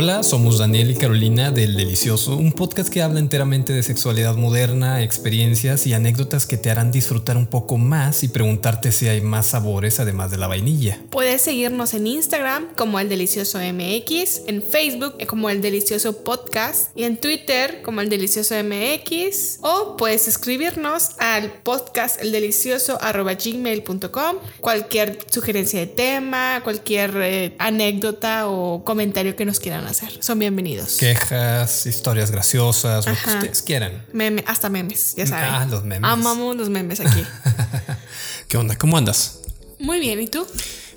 Hola, somos Daniel y Carolina del Delicioso, un podcast que habla enteramente de sexualidad moderna, experiencias y anécdotas que te harán disfrutar un poco más y preguntarte si hay más sabores además de la vainilla. Puedes seguirnos en Instagram como El Delicioso MX, en Facebook como El Delicioso Podcast y en Twitter como El Delicioso MX o puedes escribirnos al podcast eldelicioso.gmail.com cualquier sugerencia de tema, cualquier eh, anécdota o comentario que nos quieran hacer. Son bienvenidos. Quejas, historias graciosas, lo que ustedes quieran. Meme, hasta memes, ya saben. Ah, los memes. Amamos los memes aquí. ¿Qué onda? ¿Cómo andas? Muy bien, ¿y tú?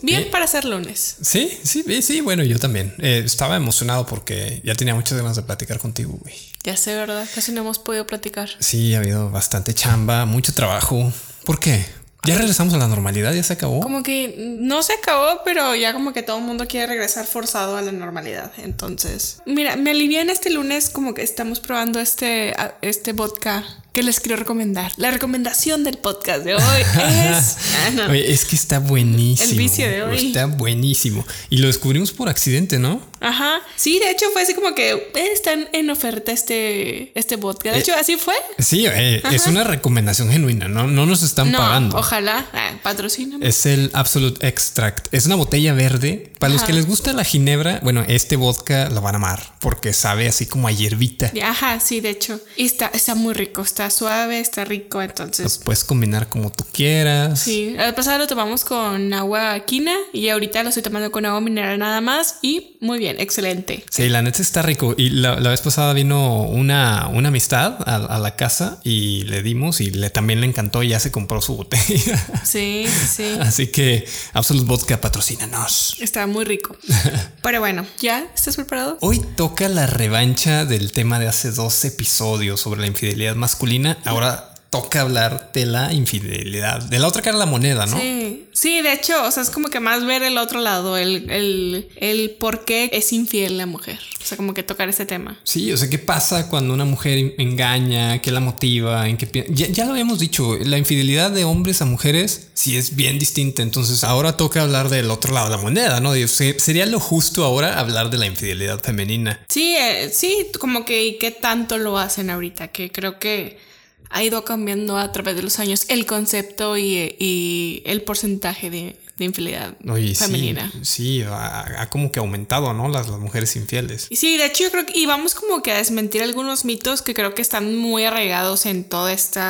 Bien para ser lunes. Sí, sí, sí, bueno, yo también. Eh, estaba emocionado porque ya tenía muchas ganas de platicar contigo, güey. Ya sé, ¿verdad? Casi no hemos podido platicar. Sí, ha habido bastante chamba, mucho trabajo. ¿Por qué? Ya regresamos a la normalidad, ya se acabó. Como que no se acabó, pero ya como que todo el mundo quiere regresar forzado a la normalidad. Entonces, mira, me alivian este lunes como que estamos probando este, este vodka que les quiero recomendar. La recomendación del podcast de hoy es. Ah, es que está buenísimo. El vicio de hoy. Está buenísimo. Y lo descubrimos por accidente, ¿no? Ajá. Sí, de hecho fue así como que eh, están en oferta este, este vodka. De eh, hecho, así fue. Sí, eh, es una recomendación genuina, ¿no? No nos están pagando. Ojalá. Ah, patrocíname. Es el Absolute Extract. Es una botella verde. Para los que les gusta la ginebra, bueno, este vodka lo van a amar porque sabe así como a hierbita. Ajá, sí, de hecho. Y está, está muy rico. Está suave, está rico, entonces. puedes combinar como tú quieras. Sí, el pasado lo tomamos con agua quina y ahorita lo estoy tomando con agua mineral nada más y muy bien, excelente. Sí, la neta está rico. Y la, vez pasada vino una, una amistad a, la casa y le dimos y le también le encantó y ya se compró su botella. Sí, sí. Así que Absolute Vodka patrocínanos. Está muy rico. Pero bueno, ¿ya estás preparado? Hoy toca la revancha del tema de hace dos episodios sobre la infidelidad masculina ahora toca hablar de la infidelidad, de la otra cara de la moneda, ¿no? Sí, sí, de hecho, o sea, es como que más ver el otro lado, el, el, el por qué es infiel la mujer, o sea, como que tocar ese tema. Sí, o sea, ¿qué pasa cuando una mujer engaña? ¿Qué la motiva? ¿En qué ya, ya lo habíamos dicho, la infidelidad de hombres a mujeres sí es bien distinta, entonces ahora toca hablar del otro lado de la moneda, ¿no? Sería lo justo ahora hablar de la infidelidad femenina. Sí, eh, sí, como que qué tanto lo hacen ahorita, que creo que ha ido cambiando a través de los años el concepto y, el porcentaje de, infidelidad femenina. Sí, ha, como que aumentado, ¿no? Las, las, mujeres infieles. Y sí, de hecho yo creo que y vamos como que a desmentir algunos mitos que creo que están muy arraigados en todo este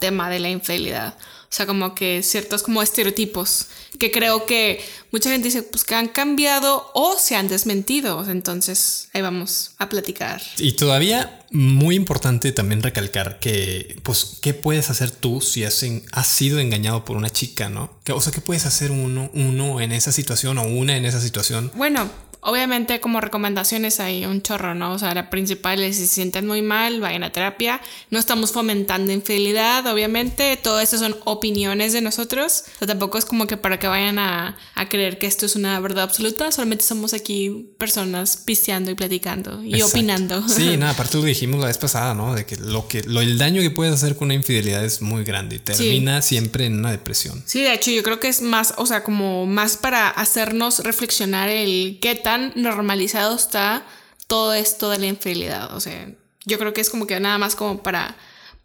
tema de la infidelidad. O sea, como que ciertos como estereotipos que creo que mucha gente dice pues que han cambiado o se han desmentido. Entonces ahí vamos a platicar. Y todavía muy importante también recalcar que pues qué puedes hacer tú si has, has sido engañado por una chica, ¿no? O sea, ¿qué puedes hacer uno, uno en esa situación o una en esa situación? Bueno, Obviamente como recomendaciones hay un chorro, ¿no? O sea, la principal es si se sienten muy mal, vayan a terapia. No estamos fomentando infidelidad, obviamente. Todo eso son opiniones de nosotros. O sea, tampoco es como que para que vayan a, a creer que esto es una verdad absoluta. Solamente somos aquí personas pisteando y platicando y opinando. Sí, nada, aparte lo dijimos la vez pasada, ¿no? De que lo que lo, el daño que puedes hacer con una infidelidad es muy grande y termina siempre en una depresión. Sí, de hecho yo creo que es más, o sea, como más para hacernos reflexionar el qué tal normalizado está todo esto de la infidelidad. O sea, yo creo que es como que nada más como para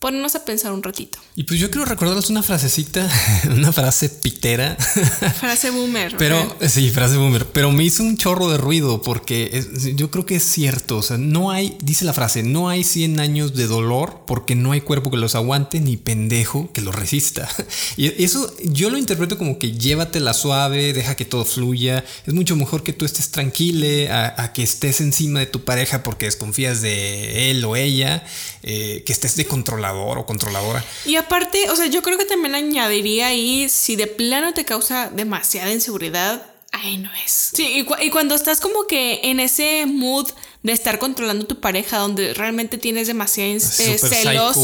ponernos a pensar un ratito. Y pues yo quiero recordarles una frasecita, una frase pitera. Frase boomer. Pero sí, frase boomer. Pero me hizo un chorro de ruido porque yo creo que es cierto. O sea, no hay, dice la frase, no hay 100 años de dolor porque no hay cuerpo que los aguante ni pendejo que los resista. Y eso yo lo interpreto como que llévatela suave, deja que todo fluya. Es mucho mejor que tú estés tranquile a, que estés encima de tu pareja porque desconfías de él o ella, eh, que estés de controlador o controladora. Y aparte, o sea, yo creo que también añadiría ahí, si de plano te causa demasiada inseguridad, ahí no es. Sí, y, cuando estás como que en ese mood de estar controlando tu pareja, donde realmente tienes demasiados eh, celos,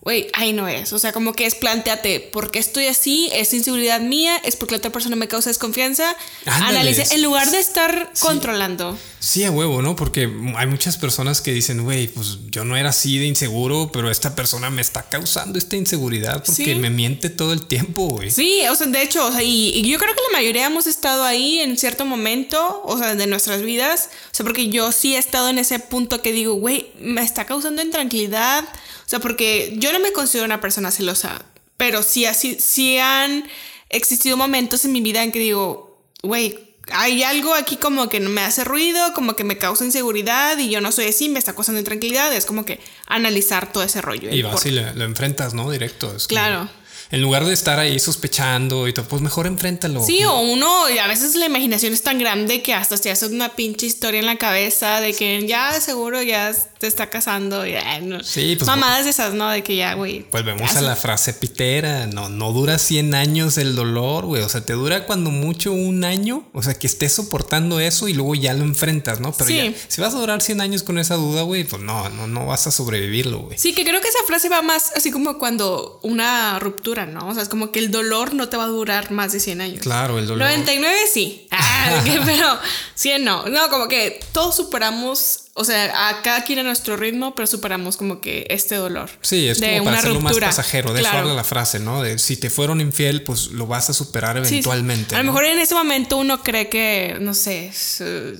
güey, ahí no es. O sea, como que es planteate, ¿por qué estoy así? ¿Es inseguridad mía? ¿Es porque la otra persona me causa desconfianza? Analice, en lugar de estar controlando. Sí, a huevo, ¿no? Porque hay muchas personas que dicen, güey, pues yo no era así de inseguro, pero esta persona me está causando esta inseguridad porque me miente todo el tiempo, güey. Sí, o sea, de hecho, o sea, y, yo creo que la mayoría hemos estado ahí en cierto momento, o sea, de nuestras vidas. O sea, porque yo sí he estado en ese punto que digo, güey, me está causando intranquilidad. O sea, porque yo no me considero una persona celosa, pero sí, así, sí han existido momentos en mi vida en que digo, güey, hay algo aquí como que me hace ruido, como que me causa inseguridad y yo no soy así, me está causando intranquilidad. Es como que analizar todo ese rollo. Y vas y lo, enfrentas, ¿no? Directo. claro en lugar de estar ahí sospechando y todo, pues mejor enfréntalo. Sí, o uno, a veces la imaginación es tan grande que hasta se hace una pinche historia en la cabeza de que ya seguro ya te está casando. No. Sí, pues. Mamadas de esas, ¿no? De que ya, güey. Volvemos a la frase pitera. No, no dura 100 años el dolor, güey. O sea, te dura cuando mucho un año. O sea, que estés soportando eso y luego ya lo enfrentas, ¿no? Pero ya, si vas a durar 100 años con esa duda, güey, pues no, no, no vas a sobrevivirlo, güey. Sí, que creo que esa frase va más así como cuando una ruptura, ¿no? O sea, es como que el dolor no te va a durar más de 100 años. Claro, el dolor. 99 sí. Ah, pero 100 no. No, como que todos superamos o sea, a cada quien a nuestro ritmo, pero superamos como que este dolor. Sí, es como para hacerlo más pasajero. De claro. la frase, ¿no? De si te fueron infiel, pues lo vas a superar eventualmente. A lo mejor en ese momento uno cree que, no sé, se,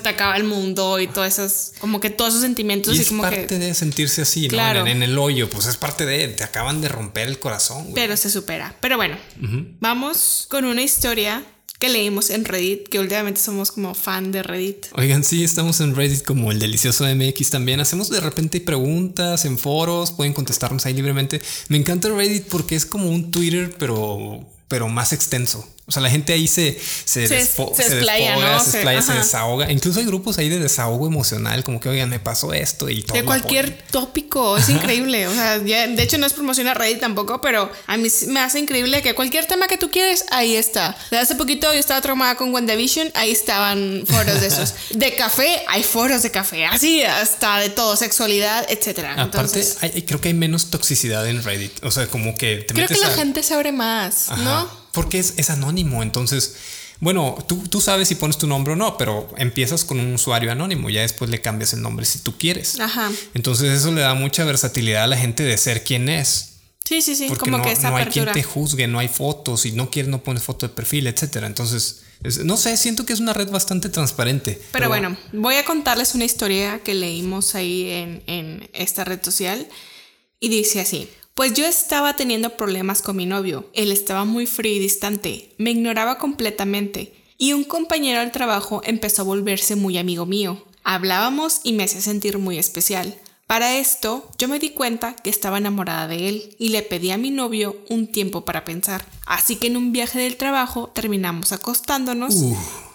te acaba el mundo y todas esas, como que todos esos sentimientos. Y es parte de sentirse así, ¿no? En, el hoyo, pues es parte de, te acaban de romper el corazón. Pero se supera. Pero bueno, vamos con una historia que leímos en Reddit, que últimamente somos como fan de Reddit. Oigan, sí, estamos en Reddit como el delicioso MX también. Hacemos de repente preguntas en foros, pueden contestarnos ahí libremente. Me encanta Reddit porque es como un Twitter, pero, pero más extenso. O sea, la gente ahí se, se, se, desplaya, se, se, desahoga. Incluso hay grupos ahí de desahogo emocional, como que, oigan, me pasó esto y todo. De cualquier tópico, es increíble. O sea, de hecho no es promocionar Reddit tampoco, pero a mí me hace increíble que cualquier tema que tú quieres, ahí está. De hace poquito yo estaba traumada con WandaVision, ahí estaban foros de esos. De café, hay foros de café, así hasta de todo, sexualidad, etcétera. Aparte, creo que hay menos toxicidad en Reddit. O sea, como que te Creo que la gente se abre más, ¿no? Porque es, anónimo. Entonces, bueno, tú, tú, sabes si pones tu nombre o no, pero empiezas con un usuario anónimo, ya después le cambias el nombre si tú quieres. Ajá. Entonces eso le da mucha versatilidad a la gente de ser quien es. Sí, sí, sí, como que esa no hay quien te juzgue, no hay fotos, si no quieres no pones foto de perfil, etcétera. Entonces, no sé, siento que es una red bastante transparente. Pero, bueno, voy a contarles una historia que leímos ahí en, en esta red social y dice así. Pues yo estaba teniendo problemas con mi novio. Él estaba muy frío y distante, me ignoraba completamente. Y un compañero del trabajo empezó a volverse muy amigo mío. Hablábamos y me hacía sentir muy especial. Para esto, yo me di cuenta que estaba enamorada de él y le pedí a mi novio un tiempo para pensar. Así que en un viaje del trabajo terminamos acostándonos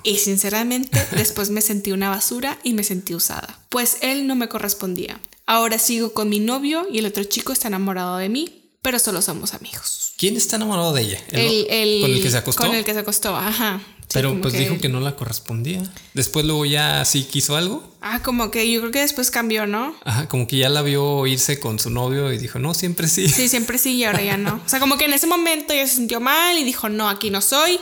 y sinceramente después me sentí una basura y me sentí usada, pues él no me correspondía. Ahora sigo con mi novio y el otro chico está enamorado de mí, pero solo somos amigos. ¿Quién está enamorado de ella? ¿El, con el que se acostó. Con el que se acostó, ajá. pero pues dijo que no la correspondía. Después luego ya sí quiso algo. Ah, como que yo creo que después cambió, ¿no? Ajá, como que ya la vio irse con su novio y dijo, no, siempre sí. Sí, siempre sí y ahora ya no. O sea, como que en ese momento ya se sintió mal y dijo, no, aquí no soy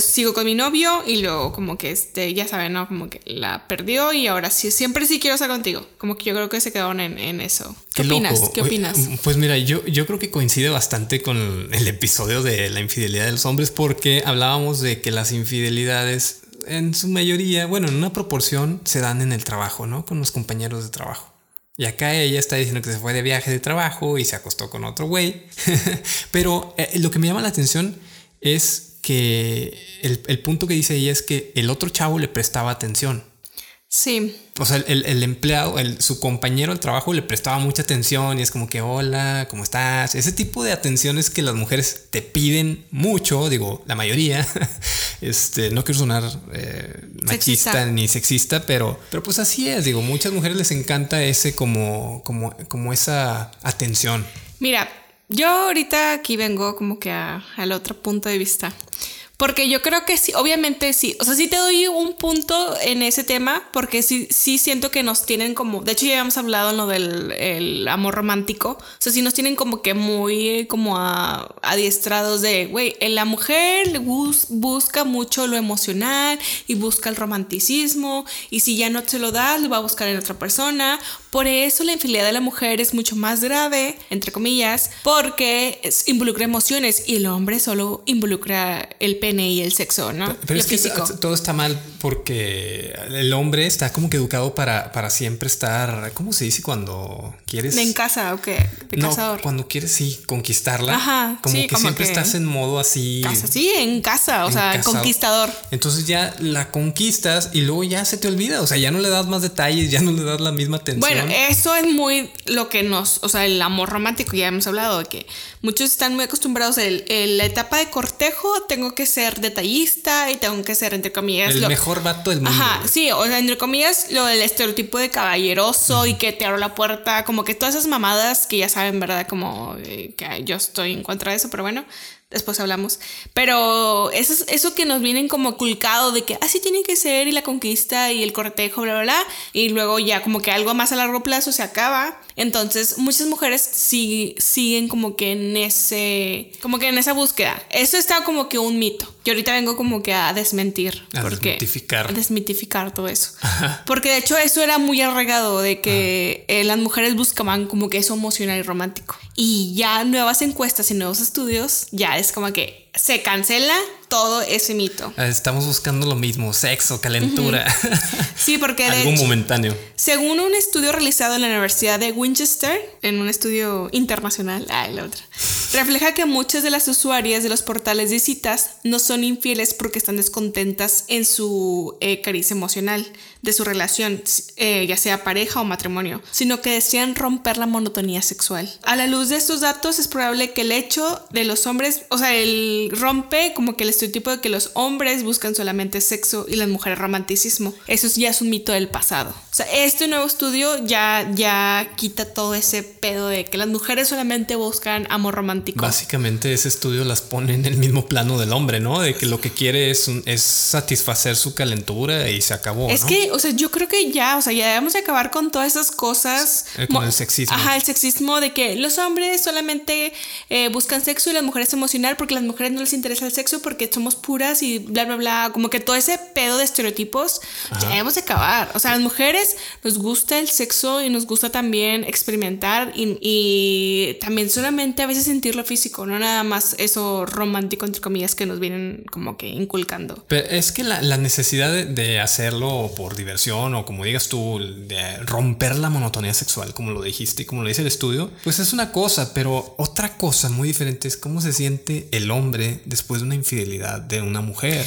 sigo con mi novio y luego como que este, ya saben, ¿no? Como que la perdió y ahora sí, siempre sí quiero estar contigo. Como que yo creo que se quedaron en, eso. ¿Qué, opinas? ¿Qué opinas? Pues mira, yo, yo creo que coincide bastante con el episodio de la infidelidad de los hombres porque hablábamos de que las infidelidades en su mayoría, bueno, en una proporción se dan en el trabajo, ¿no? Con los compañeros de trabajo. Y acá ella está diciendo que se fue de viaje de trabajo y se acostó con otro güey. Pero eh, lo que me llama la atención es que el, el, punto que dice ella es que el otro chavo le prestaba atención. Sí. O sea, el, el empleado, el, su compañero del trabajo le prestaba mucha atención y es como que, hola, ¿cómo estás? Ese tipo de atenciones que las mujeres te piden mucho, digo, la mayoría. este, no quiero sonar eh, machista ni sexista, pero, pero pues así es, digo, muchas mujeres les encanta ese como, como, como esa atención. Mira, yo ahorita aquí vengo como que al otro punto de vista. Porque yo creo que sí, obviamente sí. O sea, sí te doy un punto en ese tema, porque sí, sí siento que nos tienen como. De hecho, ya habíamos hablado en lo del el amor romántico. O sea, sí nos tienen como que muy como a, adiestrados de, güey, la mujer busca mucho lo emocional y busca el romanticismo. Y si ya no te lo das, lo va a buscar en otra persona. Por eso la infidelidad de la mujer es mucho más grave, entre comillas, porque involucra emociones y el hombre solo involucra el pene y el sexo, ¿no? Pero, es que todo está mal porque el hombre está como que educado para, para siempre estar, ¿cómo se dice cuando quieres? En casa o qué? De no, cuando quieres, sí, conquistarla. Ajá. Como que siempre estás en modo así. sí, en casa, o sea, conquistador. Entonces ya la conquistas y luego ya se te olvida, o sea, ya no le das más detalles, ya no le das la misma atención. Bueno, eso es muy lo que nos, o sea, el amor romántico, ya hemos hablado de que muchos están muy acostumbrados en la etapa de cortejo, tengo que ser detallista y tengo que ser, entre comillas, el mejor vato del mundo. Ajá, sí, o sea, entre comillas, lo del estereotipo de caballeroso y que te abro la puerta, como que todas esas mamadas que ya saben, ¿verdad? Como eh, que yo estoy en contra de eso, pero bueno, después hablamos. Pero eso, eso que nos vienen como culcado de que así tiene que ser y la conquista y el cortejo, bla, bla, bla. Y luego ya como que algo más a largo plazo se acaba. Entonces muchas mujeres siguen como que en ese, como que en esa búsqueda. Eso está como que un mito. Que ahorita vengo como que a desmentir. A desmitificar. A desmitificar todo eso. Porque de hecho eso era muy arraigado de que eh, las mujeres buscaban como que eso emocional y romántico. Y ya nuevas encuestas y nuevos estudios ya es como que se cancela todo ese mito. Ah, estamos buscando lo mismo, sexo, calentura. Sí, porque algo momentáneo. Según un estudio realizado en la Universidad de Winchester, en un estudio internacional, ay, la otra, refleja que muchas de las usuarias de los portales de citas no son infieles porque están descontentas en su eh, caricia emocional de su relación, eh, ya sea pareja o matrimonio, sino que desean romper la monotonía sexual. A la luz de estos datos es probable que el hecho de los hombres, o sea, el rompe como que el estereotipo de que los hombres buscan solamente sexo y las mujeres romanticismo. Eso ya es un mito del pasado. O sea, este nuevo estudio ya, ya quita todo ese pedo de que las mujeres solamente buscan amor romántico. Básicamente ese estudio las pone en el mismo plano del hombre, ¿no? De que lo que quiere es, es satisfacer su calentura y se acabó. Es que, o sea, yo creo que ya, o sea, ya debemos acabar con todas esas cosas. Eh, con el sexismo. Ajá, el sexismo de que los hombres solamente eh, buscan sexo y las mujeres emocional porque las mujeres no les interesa el sexo porque somos puras y bla, bla, bla. Como que todo ese pedo de estereotipos ya debemos de acabar. O sea, las mujeres nos gusta el sexo y nos gusta también experimentar y, también solamente a veces sentir lo físico, no nada más eso romántico, entre comillas, que nos vienen como que inculcando. Pero es que la, necesidad de, hacerlo por diversión o como digas tú, de romper la monotonía sexual, como lo dijiste y como lo dice el estudio, pues es una cosa, pero otra cosa muy diferente es cómo se siente el hombre después de una infidelidad de una mujer.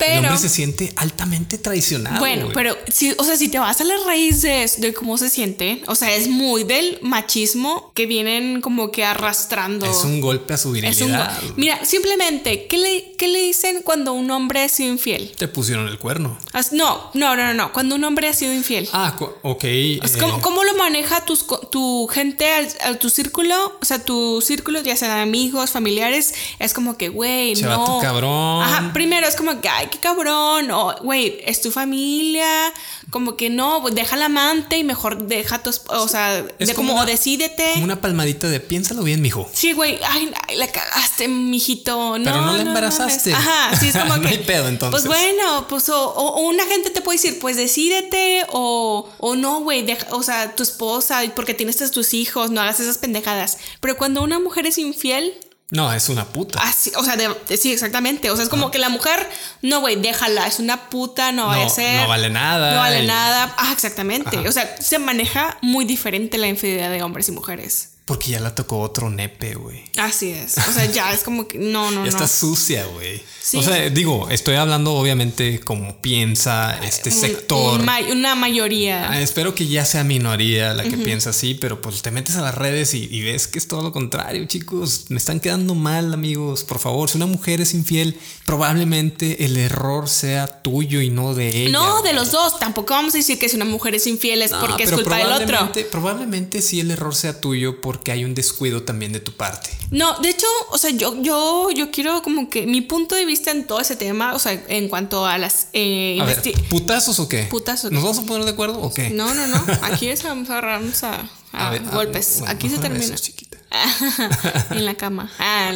Pero, el hombre se siente altamente traicionado. Bueno, pero si, o sea, si te vas a la raíz de, cómo se siente, o sea, es muy del machismo que vienen como que arrastrando. Es un golpe a su virilidad. mira, simplemente, ¿qué le, ¿qué le dicen cuando un hombre es infiel? Te pusieron el cuerno. no, no, no, no, Cuando un hombre ha sido infiel. Ah, ok. ¿cómo, eh, ¿cómo, lo maneja tus, tu gente, a tu círculo? O sea, tu círculo, ya sean amigos, familiares, es como que, güey, no. tu cabrón. Ajá, primero es como que, ay, qué cabrón, o, güey, es tu familia, como que no, pues, deja la amante y mejor deja tu, o sea, de como, decídete. Como una palmadita de piénsalo bien, mijo. Sí, güey, ay, la cagaste, mijito, no. Pero no la embarazaste. ajá, sí, es como que. no hay pedo, entonces. Pues bueno, pues, o, una gente te puede decir, pues decídete, o, o no, güey, o sea, tu esposa, porque tienes tus hijos, no hagas esas pendejadas. Pero cuando una mujer es infiel, no, es una puta. Ah, o sea, sí, exactamente. O sea, es como que la mujer, no, güey, déjala, es una puta, no, vaya a ser. No vale nada. No vale nada. Ah, exactamente. O sea, se maneja muy diferente la infidelidad de hombres y mujeres. Porque ya la tocó otro nepe, güey. Así es. O sea, ya es como que no, no, ya no. Está sucia, güey. O sea, digo, estoy hablando obviamente como piensa este sector. una mayoría. Ah, espero que ya sea minoría la que piensa así, pero pues te metes a las redes y, ves que es todo lo contrario, chicos. Me están quedando mal, amigos. Por favor, si una mujer es infiel, probablemente el error sea tuyo y no de ella. No, de los dos. Tampoco vamos a decir que si una mujer es infiel es porque es culpa del otro. Probablemente sí el error sea tuyo porque porque hay un descuido también de tu parte. No, de hecho, o sea, yo, yo, yo quiero como que mi punto de vista en todo ese tema, o sea, en cuanto a las... Eh, A ver, ¿putazos o qué? Putazos. ¿Nos vamos a poner de acuerdo o qué? No, no, no. Aquí es, vamos a agarrarnos a, a ver, ah, golpes. bueno, Aquí se termina. besos, chiquita. en la cama. Ah,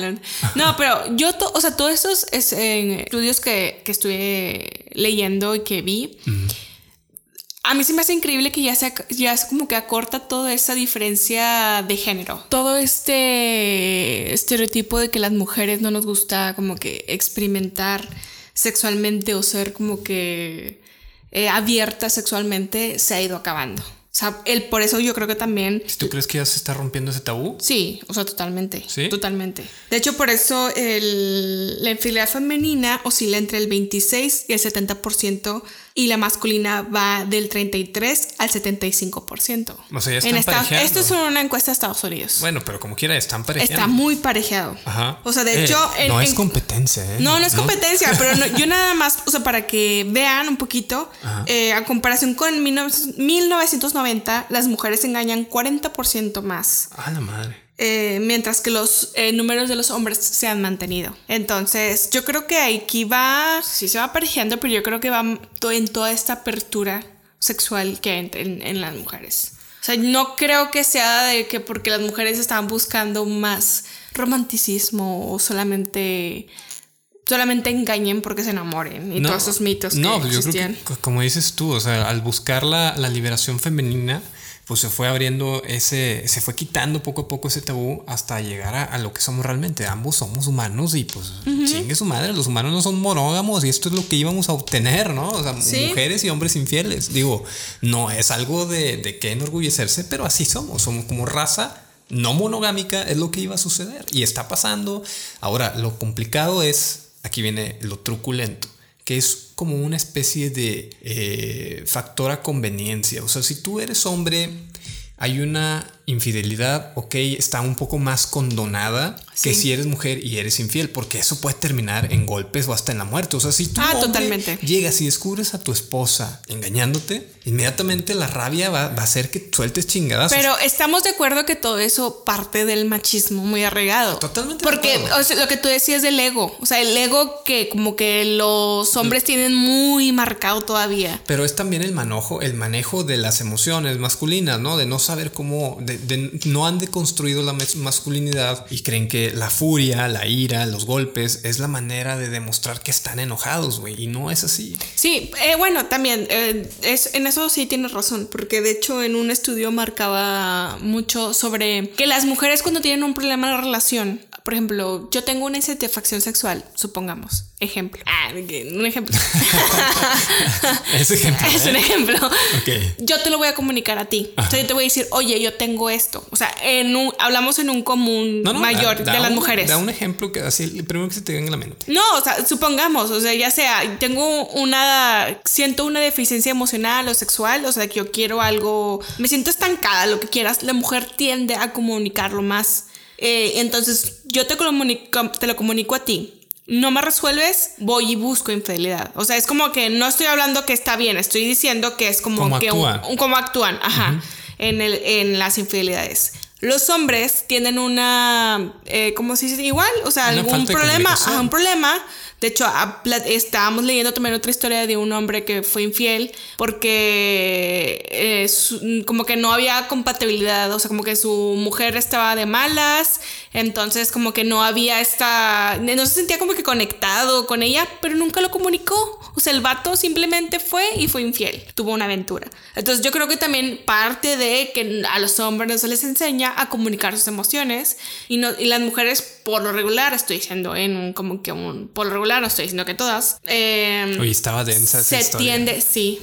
no. Pero yo, o sea, todos estos es, estudios que, que estuve leyendo y que vi, a mí se me hace increíble que ya se, ac- ya como que acorta toda esa diferencia de género. Todo este estereotipo de que las mujeres no nos gusta como que experimentar sexualmente o ser como que eh, abiertas sexualmente se ha ido acabando. O sea, el, por eso yo creo que también ¿Tú crees que ya se está rompiendo ese tabú? Sí, o sea, totalmente. ¿Sí? Totalmente. De hecho, por eso el- la infidelidad femenina oscila entre el 26 y el 70% y la masculina va del 33 al 75%. O sea, ya están en Estados-. Esto es una encuesta de Estados Unidos. Bueno, pero como quiera, están parejeando. Está muy parejeado. Ajá. O sea, de Eh, hecho... en- no es en- competencia, ¿eh? no, no es competencia, pero no- yo nada más, o sea, para que vean un poquito, eh, a comparación con 19- 1990, las mujeres engañan 40% más. A la madre. Eh, mientras que los eh, números de los hombres se han mantenido. Entonces, yo creo que aquí va, sí se va aparejando, pero yo creo que va en toda esta apertura sexual que hay en, en- en las mujeres. O sea, no creo que sea de que porque las mujeres estaban buscando más romanticismo o solamente solamente engañen porque se enamoren y todos esos mitos que No, pues yo creo existían. que, c- como dices tú, o sea, al buscar la, la liberación femenina, pues se fue abriendo ese, se fue quitando poco a poco ese tabú hasta llegar a, a lo que somos realmente. Ambos somos humanos y pues chingue su madre, los humanos no son monógamos y esto es lo que íbamos a obtener, ¿no? O sea, Sí. mujeres y hombres infieles. Digo, no es algo de, de que enorgullecerse, pero así somos, somos como raza. No monogámica es lo que iba a suceder y está pasando. Ahora, lo complicado es, aquí viene lo truculento, que es como una especie de eh, factor a conveniencia. O sea, si tú eres hombre, hay una infidelidad, ok, está un poco más condonada que si eres mujer y eres infiel, porque eso puede terminar en golpes o hasta en la muerte. O sea, si tú Ah, totalmente. llegas y descubres a tu esposa engañándote, inmediatamente la rabia va, va a hacer que sueltes chingadazos. Pero estamos de acuerdo que todo eso parte del machismo muy arraigado. Totalmente Porque acuerdo. o sea, lo que tú decías del ego, o sea, el ego que como que los hombres tienen muy marcado todavía. Pero es también el manejo, el manejo de las emociones masculinas, ¿no? De no saber cómo, de, de- no han deconstruido la masculinidad y creen que la furia, la ira, los golpes es la manera de demostrar que están enojados, güey. Y no es así. Sí, eh, bueno, también eh, es, en eso sí tienes razón, porque de hecho en un estudio marcaba mucho sobre que las mujeres cuando tienen un problema la relación, por ejemplo, yo tengo una insatisfacción sexual, supongamos, ejemplo. Ah, un ejemplo. Ese ejemplo. es un ¿eh? ejemplo. Ok. Yo te lo voy a comunicar a ti. O sea, yo te voy a decir, oye, yo tengo esto. O sea, en un, hablamos en un común No, no, mayor da- da de las un- mujeres. Da un ejemplo que así, el primero que se te venga a la mente. No, o sea, supongamos, o sea, ya sea, tengo una, siento una deficiencia emocional o sexual, o sea, que yo quiero algo, me siento estancada, lo que quieras, la mujer tiende a comunicarlo más. Eh, entonces, yo te, comunico, te lo comunico a ti. No me resuelves, voy y busco infidelidad. O sea, es como que no estoy hablando que está bien, estoy diciendo que es como Cómo que un- actúan. un- cómo actúan, ajá, en, el, en las infidelidades. Los hombres tienen una, eh, ¿cómo se dice? Igual, o sea, Una algún problema, ajá, un problema. De hecho, estábamos leyendo también otra historia de un hombre que fue infiel porque eh, su- como que no había compatibilidad, o sea, como que su mujer estaba de malas, entonces como que no había esta, no se sentía como que conectado con ella, pero nunca lo comunicó. O sea, el vato simplemente fue y fue infiel, tuvo una aventura. Entonces yo creo que también parte de que a los hombres no se les enseña a comunicar sus emociones y, no, y las mujeres por lo regular, estoy diciendo en un, como que un, por lo regular, no estoy diciendo que todas, eh, Oye, estaba densa esa se historia. tiende, sí.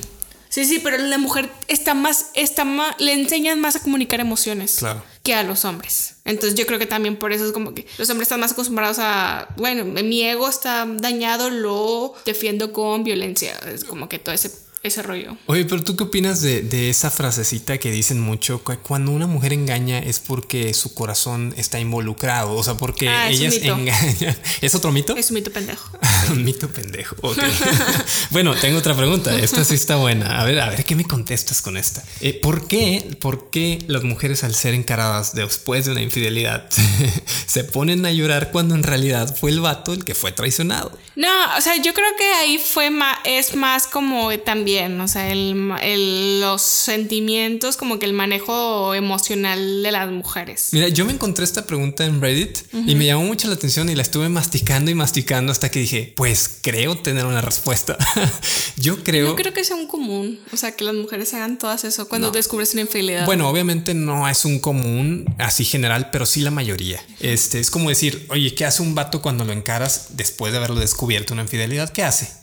Sí, sí, pero la mujer está más, está más, le enseñan más a comunicar emociones Claro. que a los hombres. Entonces yo creo que también por eso es como que los hombres están más acostumbrados a, bueno, mi ego está dañado, lo defiendo con violencia. Es como que todo ese ese rollo. Oye, pero tú qué opinas de, de, esa frasecita que dicen mucho? Cuando una mujer engaña es porque su corazón está involucrado, o sea, porque Ah, ellas engañan. ¿Es otro mito? Es un mito pendejo. Un mito pendejo. ok. bueno, tengo otra pregunta. Esta sí está buena. A ver, a ver, ¿qué me contestas con esta? Eh, ¿Por qué, por qué las mujeres al ser encaradas después de una infidelidad se ponen a llorar cuando en realidad fue el vato el que fue traicionado? No, o sea, yo creo que ahí fue más, es más como también, o sea, el, los sentimientos, como que el manejo emocional de las mujeres. Mira, yo me encontré esta pregunta en Reddit y me llamó mucho la atención y la estuve masticando y masticando hasta que dije, pues creo tener una respuesta. yo creo... No creo que sea un común, o sea, que las mujeres hagan todas eso cuando No. descubres una infidelidad. Bueno, obviamente no es un común así general, pero sí la mayoría. Este es como decir, oye, ¿qué hace un vato cuando lo encaras después de haberlo descubierto una infidelidad? ¿Qué hace?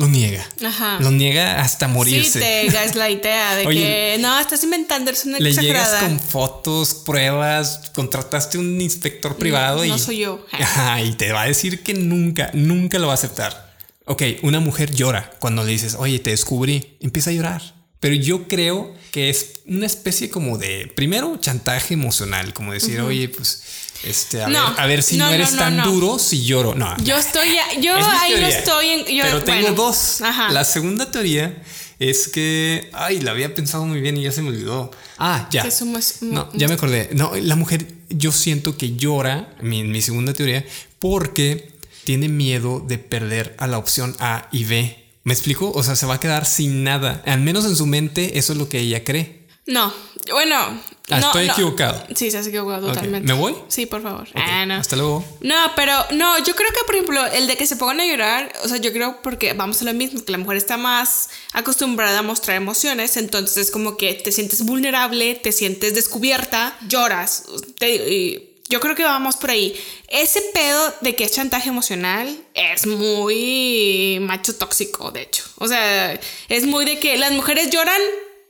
Lo niega. Ajá. Lo niega hasta Sí, morirse. te gaslightea de Oye, que no, estás inventando, eres una Le llegas con fotos, pruebas, contrataste un inspector privado y. no soy yo. Ajá, y te va a decir que nunca, nunca lo va a aceptar. Ok, una mujer llora cuando le dices, oye, te descubrí, empieza a llorar. Pero yo creo que es una especie como de, primero, chantaje emocional, como decir, oye, pues, este, a, No, ver, a ver si no, eres no, tan duro si lloro. No, Yo estoy, yo es ahí no estoy en. yo- Pero tengo bueno, dos. Ajá. La segunda teoría es que, ay, la había pensado muy bien y ya se me olvidó. Ah, ya. Que somos- No, ya me acordé. No, la mujer, yo siento que llora, mi, mi segunda teoría, porque tiene miedo de perder a la opción A y B. ¿Me explico? O sea, se va a quedar sin nada. Al menos en su mente, eso es lo que ella cree. No, bueno. Ah, no, estoy no. equivocado. Sí, estás equivocado Ok, totalmente. ¿me voy? Sí, por favor. Ah, no. Hasta luego. No, pero no, yo creo que, por ejemplo, el de que se pongan a llorar, o sea, yo creo porque vamos a lo mismo, que la mujer está más acostumbrada a mostrar emociones, entonces es como que te sientes vulnerable, te sientes descubierta, lloras. Te- y yo creo que vamos por ahí. Ese pedo de que es chantaje emocional es muy macho tóxico, de hecho. O sea, es muy de que las mujeres lloran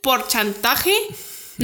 por chantaje.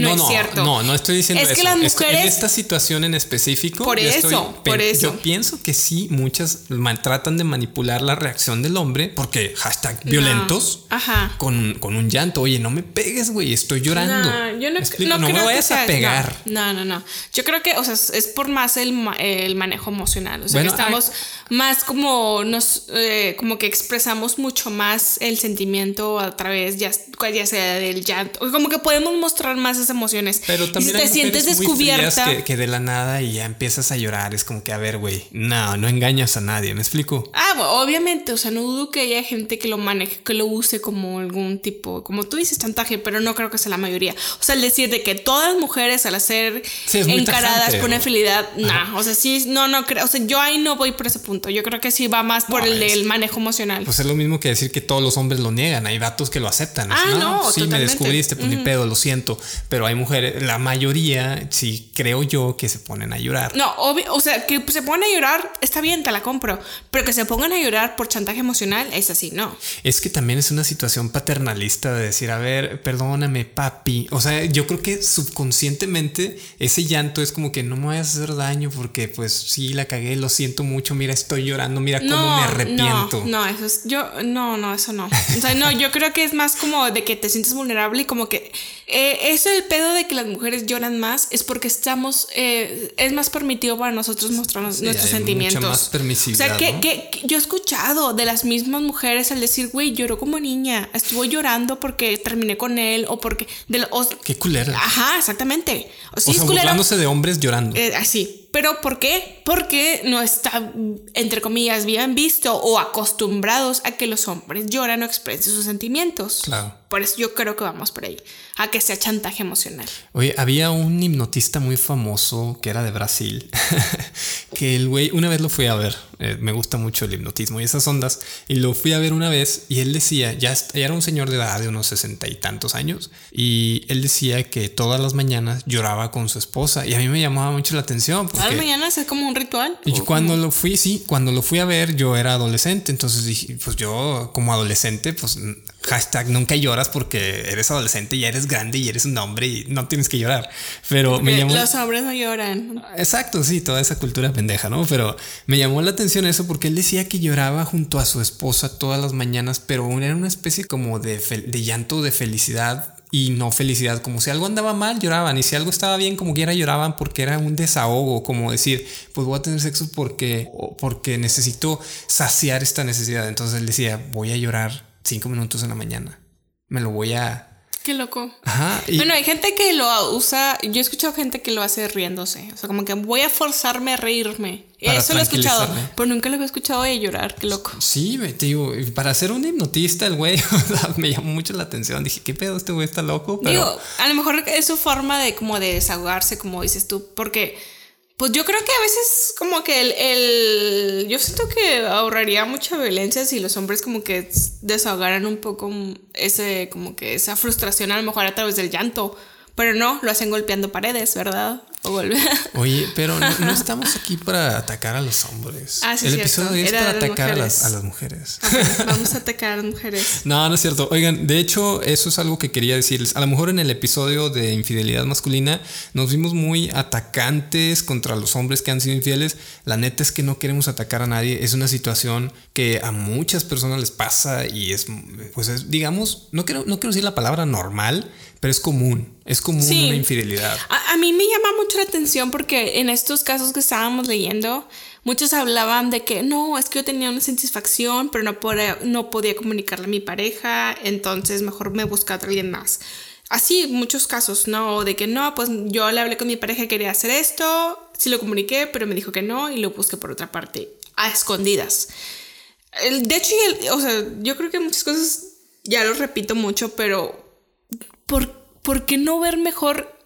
No, es cierto. No, no estoy diciendo Es eso. que las Es mujeres- en esta situación en específico. Por eso, estoy- por eso. Yo pienso que sí, muchas tratan de manipular la reacción del hombre porque hashtag violentos Ajá. con, con un llanto. Oye, no me pegues, güey, estoy llorando. No, yo no, no No me vayas a pegar. No, no, no. Yo creo que, o sea, es- por más el, el manejo emocional. O sea, Bueno, que estamos más como nos, eh, como que expresamos mucho más el sentimiento a través, ya, ya sea del llanto, como que podemos mostrar más esas emociones. Pero Y también si hay te sientes descubierta. que, que de la nada y ya empiezas a llorar. Es como que, a ver, güey, no, no engañas a nadie. ¿Me explico? Ah, bueno, obviamente, o sea, no dudo que haya gente que lo maneje, que lo use como algún tipo, como tú dices, chantaje, pero no creo que sea la mayoría. O sea, el decir de que todas las mujeres al ser Sí, es muy encaradas tajante, con ¿no? infidelidad, no, o sea, sí, no, no creo, o sea, yo ahí no voy por ese punto. Yo creo que sí va más por No, el del manejo emocional. Pues es lo mismo que decir que todos los hombres lo niegan. Hay vatos que lo aceptan. Ah, Así, no, sí, me descubriste, pues ni pedo, lo siento. Pero hay mujeres, la mayoría, sí creo yo, que se ponen a llorar. No, obvio, o sea, que se pongan a llorar, está bien, te la compro. Pero que se pongan a llorar por chantaje emocional, es así, no. Es que también es una situación paternalista de decir, a ver, perdóname, papi. O sea, yo creo que subconscientemente ese llanto es como que no me vayas a hacer daño porque pues sí, la cagué, lo siento mucho, mira, estoy llorando, mira cómo No, me arrepiento. No, no, eso es. Yo, no, no, eso no. O sea, no, yo creo que es más como de que te sientes vulnerable y como que. eh, eso el pedo de que las mujeres lloran más es porque estamos. eh, es más permitido para nosotros mostrarnos Sí, nuestros hay mucha sentimientos. más o permisividad, sea, que, ¿no? que- que yo he escuchado de las mismas mujeres al decir, güey, lloró como niña. Estuvo llorando porque terminé con él o porque. De, lo- o- Qué culera. Ajá, exactamente. O, sí, o es sea, culero, burlándose de hombres llorando. eh, así. Pero ¿por qué? Porque no está, entre comillas, bien visto o acostumbrados a que los hombres lloran o expresen sus sentimientos. Claro. Por eso yo creo que vamos por ahí, a que sea chantaje emocional. Oye, había un hipnotista muy famoso que era de Brasil, que el güey, una vez lo fui a ver, eh, me gusta mucho el hipnotismo y esas ondas, y lo fui a ver una vez y él decía, ya, ya era un señor de edad de unos sesenta y tantos años, y él decía que todas las mañanas lloraba con su esposa, y a mí me llamaba mucho la atención, porque las mañanas es como un ritual. Y cuando lo fui, sí, cuando lo fui a ver, yo era adolescente. Entonces dije, pues yo como adolescente, pues hashtag nunca lloras porque eres adolescente y eres grande y eres un hombre y no tienes que llorar. Pero me llamó. Los hombres no lloran. Exacto, sí, toda esa cultura pendeja, ¿no? Pero me llamó la atención eso porque él decía que lloraba junto a su esposa todas las mañanas, pero era una especie como de, de llanto de felicidad y no felicidad. Como si algo andaba mal, lloraban. Y si algo estaba bien, como quiera, lloraban porque era un desahogo. Como decir, pues voy a tener sexo porque, porque necesito saciar esta necesidad. Entonces él decía, voy a llorar cinco minutos en la mañana. Me lo voy a Qué loco. Ajá. Bueno, hay gente que lo usa. Yo he escuchado gente que lo hace riéndose. O sea, como que voy a forzarme a reírme. Eso lo he escuchado. Pero nunca lo he escuchado de llorar. Qué loco. Sí, me digo, para ser un hipnotista, el güey me llamó mucho la atención. Dije, ¿qué pedo? Este güey está loco. Pero... Digo, a lo mejor es su forma de como de desahogarse, como dices tú. Porque pues yo creo que a veces como que el, el, Yo siento que ahorraría mucha violencia si los hombres como que desahogaran un poco ese, como que esa frustración a lo mejor a través del llanto. Pero no, lo hacen golpeando paredes, ¿verdad? Oye, pero no, estamos aquí para atacar a los hombres. Ah, sí, El episodio es para atacar a las, a las, mujeres. vamos a atacar a las mujeres. No, no es cierto. Oigan, de hecho, eso es algo que quería decirles. A lo mejor en el episodio de infidelidad masculina nos vimos muy atacantes contra los hombres que han sido infieles. La neta es que no queremos atacar a nadie. Es una situación que a muchas personas les pasa y es, pues es, digamos, no quiero, no quiero decir la palabra normal, pero es común, es común una infidelidad. A, mí me llama mucho la atención porque en estos casos que estábamos leyendo, muchos hablaban de que no, es que yo tenía una satisfacción, pero no podía, no podía comunicarle a mi pareja, entonces mejor me busca a alguien más. Así, muchos casos, ¿no? De que no, pues yo le hablé con mi pareja y quería hacer esto, sí lo comuniqué, pero me dijo que no y lo busqué por otra parte, a escondidas. De hecho, o sea, yo creo que muchas cosas, ya lo repito mucho, pero ¿por, ¿por qué no ver mejor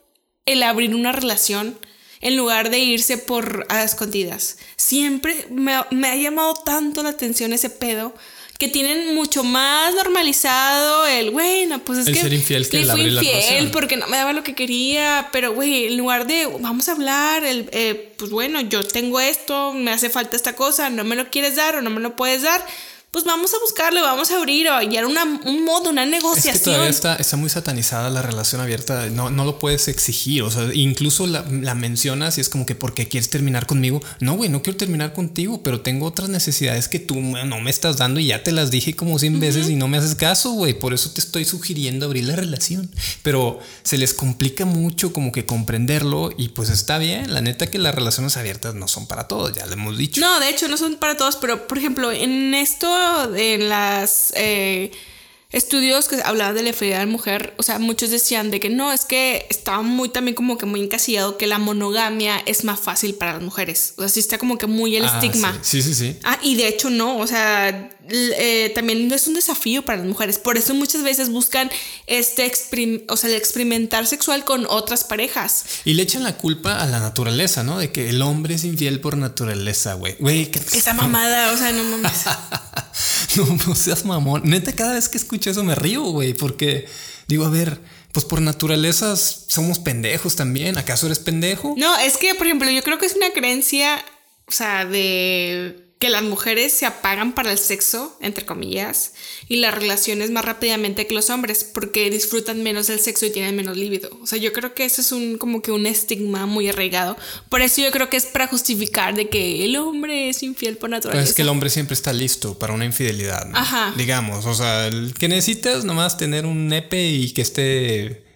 el abrir una relación en lugar de irse por a escondidas? Siempre me, ha llamado tanto la atención ese pedo que tienen mucho más normalizado el, bueno, pues es el que ser infiel que le fui infiel porque no me daba lo que quería, pero güey, en lugar de vamos a hablar, el, eh, pues bueno, yo tengo esto, me hace falta esta cosa, no me lo quieres dar o no me lo puedes dar, pues vamos a buscarle, vamos a abrir o hallar una, un modo, una negociación. Es que todavía está, está muy satanizada la relación abierta, no, no lo puedes exigir, o sea, incluso la, la mencionas y es como que porque quieres terminar conmigo. No, güey, no quiero terminar contigo, pero tengo otras necesidades que tú no me estás dando y ya te las dije como 100 veces y no me haces caso, güey, por eso te estoy sugiriendo abrir la relación. Pero se les complica mucho como que comprenderlo y pues está bien, la neta que las relaciones abiertas no son para todos, ya lo hemos dicho. No, de hecho no son para todos, pero por ejemplo, en esto en las eh, estudios que hablaban de la infidelidad de la mujer, o sea, muchos decían de que no, es que estaba muy también como que muy encasillado que la monogamia es más fácil para las mujeres. O sea, sí está como que muy el ah, estigma. Sí. sí, sí, Ah, y de hecho no, o sea, eh, también es un desafío para las mujeres. Por eso muchas veces buscan este o sea, el experimentar sexual con otras parejas. Y le echan la culpa a la naturaleza, ¿no? De que el hombre es infiel por naturaleza, güey. Güey, esa mamada, o sea, no mames. no, no seas mamón. Neta, cada vez que escucho eso me río, güey, porque digo, a ver, pues por naturaleza somos pendejos también. ¿Acaso eres pendejo? No, es que, por ejemplo, yo creo que es una creencia, o sea, de que las mujeres se apagan para el sexo, entre comillas, y las relaciones más rápidamente que los hombres, porque disfrutan menos del sexo y tienen menos líbido. O sea, yo creo que eso es un como que un estigma muy arraigado. Por eso yo creo que es para justificar de que el hombre es infiel por naturaleza. es que el hombre siempre está listo para una infidelidad, Ajá. Digamos, o sea, el que necesitas nomás tener un nepe y que esté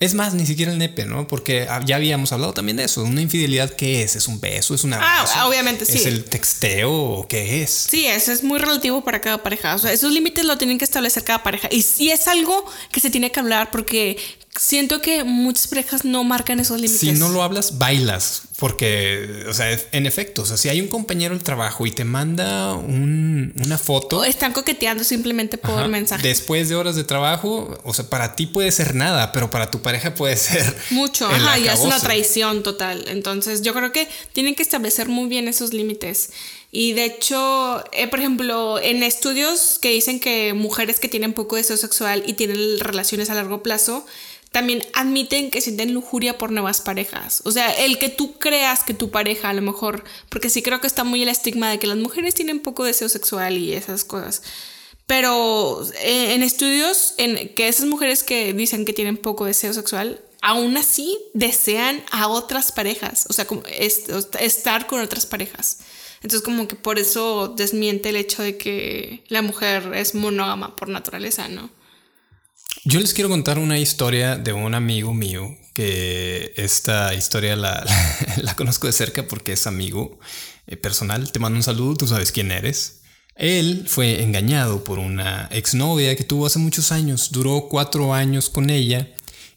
es más, ni siquiera el nepe, ¿no? Porque ya habíamos hablado también de eso. ¿Una infidelidad qué es? ¿Es un beso? ¿Es una Ah, obviamente sí. ¿Es el texteo? ¿Qué es? Sí, eso es muy relativo para cada pareja. O sea, esos límites lo tienen que establecer cada pareja. Y sí es algo que se tiene que hablar porque siento que muchas parejas no marcan esos límites. Si no lo hablas, bailas. Porque, o sea, en efecto, o sea, si hay un compañero del trabajo y te manda una foto. O están coqueteando simplemente por mensaje. Después de horas de trabajo, o sea, para ti puede ser nada, pero para tu pareja puede ser. Mucho, ajá, y es una traición total. Entonces, yo creo que tienen que establecer muy bien esos límites. Y de hecho, eh, por ejemplo, en estudios que dicen que mujeres que tienen poco deseo sexual y tienen relaciones a largo plazo, también admiten que sienten lujuria por nuevas parejas. O sea, el que tú creas que tu pareja a lo mejor, porque sí creo que está muy el estigma de que las mujeres tienen poco deseo sexual y esas cosas. Pero eh, en estudios, en que esas mujeres que dicen que tienen poco deseo sexual, aún así desean a otras parejas, o sea, como estar con otras parejas. Entonces como que por eso desmiente el hecho de que la mujer es monógama por naturaleza, ¿no? Yo les quiero contar una historia de un amigo mío, que esta historia la, conozco de cerca porque es amigo eh, personal. Te mando un saludo, tú sabes quién eres. Él fue engañado por una exnovia que tuvo hace muchos años, duró cuatro años con ella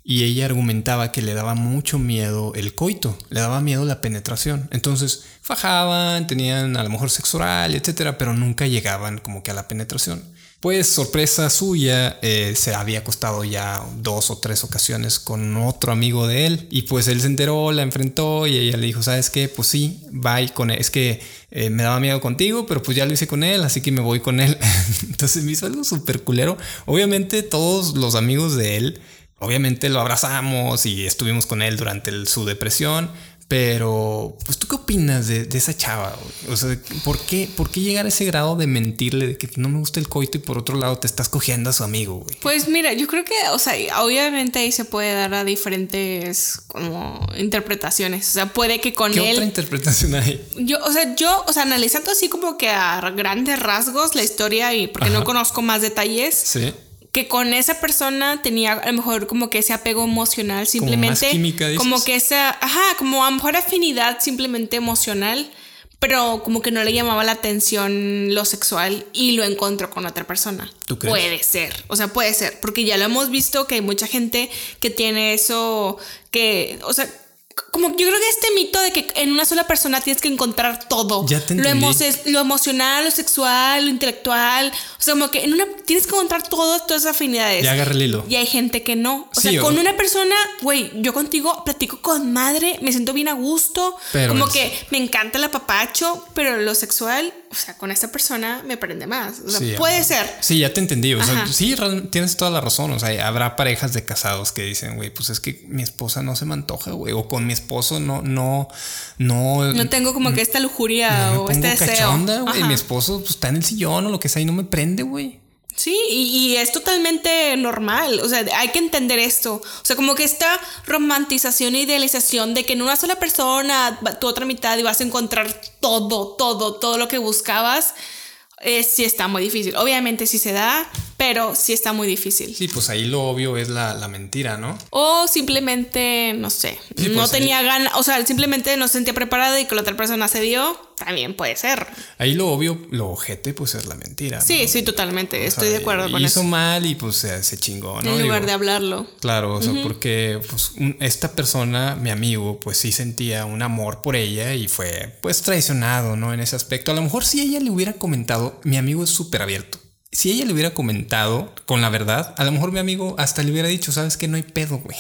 y ella argumentaba que le daba mucho miedo el coito, le daba miedo la penetración. Entonces fajaban, tenían a lo mejor sexo oral, etcétera, pero nunca llegaban como que a la penetración. Pues sorpresa suya, eh, se había acostado ya dos o tres ocasiones con otro amigo de él y pues él se enteró, la enfrentó y ella le dijo, ¿sabes qué? Pues sí, bye con él. Es que eh, me daba miedo contigo, pero pues ya lo hice con él, así que me voy con él. Entonces me hizo algo súper culero. Obviamente todos los amigos de él obviamente lo abrazamos y estuvimos con él durante su depresión. Pero, pues, ¿tú qué opinas de, esa chava? O sea, ¿por qué, ¿por qué llegar a ese grado de mentirle de que no me gusta el coito y por otro lado te estás cogiendo a su amigo, güey? Pues mira, yo creo que, o sea, obviamente ahí se puede dar a diferentes como interpretaciones. O sea, puede que con ¿Qué él. otra interpretación hay? Yo, o sea, yo, o sea, analizando así como que a grandes rasgos la historia y porque no conozco más detalles. Sí que con esa persona tenía a lo mejor como que ese apego emocional simplemente como, como que esa ajá como a lo mejor afinidad simplemente emocional pero como que no le llamaba la atención lo sexual y lo encontró con otra persona. ¿Tú crees? Puede ser, o sea, puede ser, porque ya lo hemos visto que hay mucha gente que tiene eso, que, o sea, como yo creo que este mito de que en una sola persona tienes que encontrar todo. Ya te lo, lo, emocional, lo sexual, lo intelectual. O sea, como que en una tienes que encontrar todas esas afinidades. Ya agarra el hilo. Y hay gente que no. O sea, con una persona, güey, yo contigo platico con madre, me siento bien a gusto. como que me encanta el apapacho, pero lo sexual o sea, con esta persona me prende más. O sea, puede ser. Sí, ya te entendí. O sea, sí, tienes toda la razón. O sea, habrá parejas de casados que dicen, güey, pues es que mi esposa no se me antoja, güey. O con mi esposo no, no, no. No tengo como que esta lujuria o este deseo. güey. Mi esposo pues, está en el sillón o lo que sea y no me prende, güey. Sí, y, es totalmente normal. O sea, hay que entender esto. O sea, como que esta romantización e idealización de que en una sola persona, tu otra mitad, y vas a encontrar todo, todo, todo lo que buscabas, eh, sí está muy difícil. Obviamente sí se da, pero sí está muy difícil. Sí, pues ahí lo obvio es la, mentira, ¿no? O simplemente, no sé, no pues tenía ganas, o sea, simplemente no se sentía preparada y que la otra persona se dio, también puede ser. Ahí lo obvio, lo ojete, pues es la mentira. Sí, sí, totalmente, estoy de acuerdo con eso. Hizo mal y pues se, chingó, ¿no? En lugar de hablarlo. Claro, o sea, porque pues, esta persona, mi amigo, pues sí sentía un amor por ella y fue pues traicionado, ¿no? En ese aspecto. A lo mejor si ella le hubiera comentado, mi amigo es súper abierto si ella le hubiera comentado con la verdad, a lo mejor mi amigo hasta le hubiera dicho, sabes que no hay pedo, güey.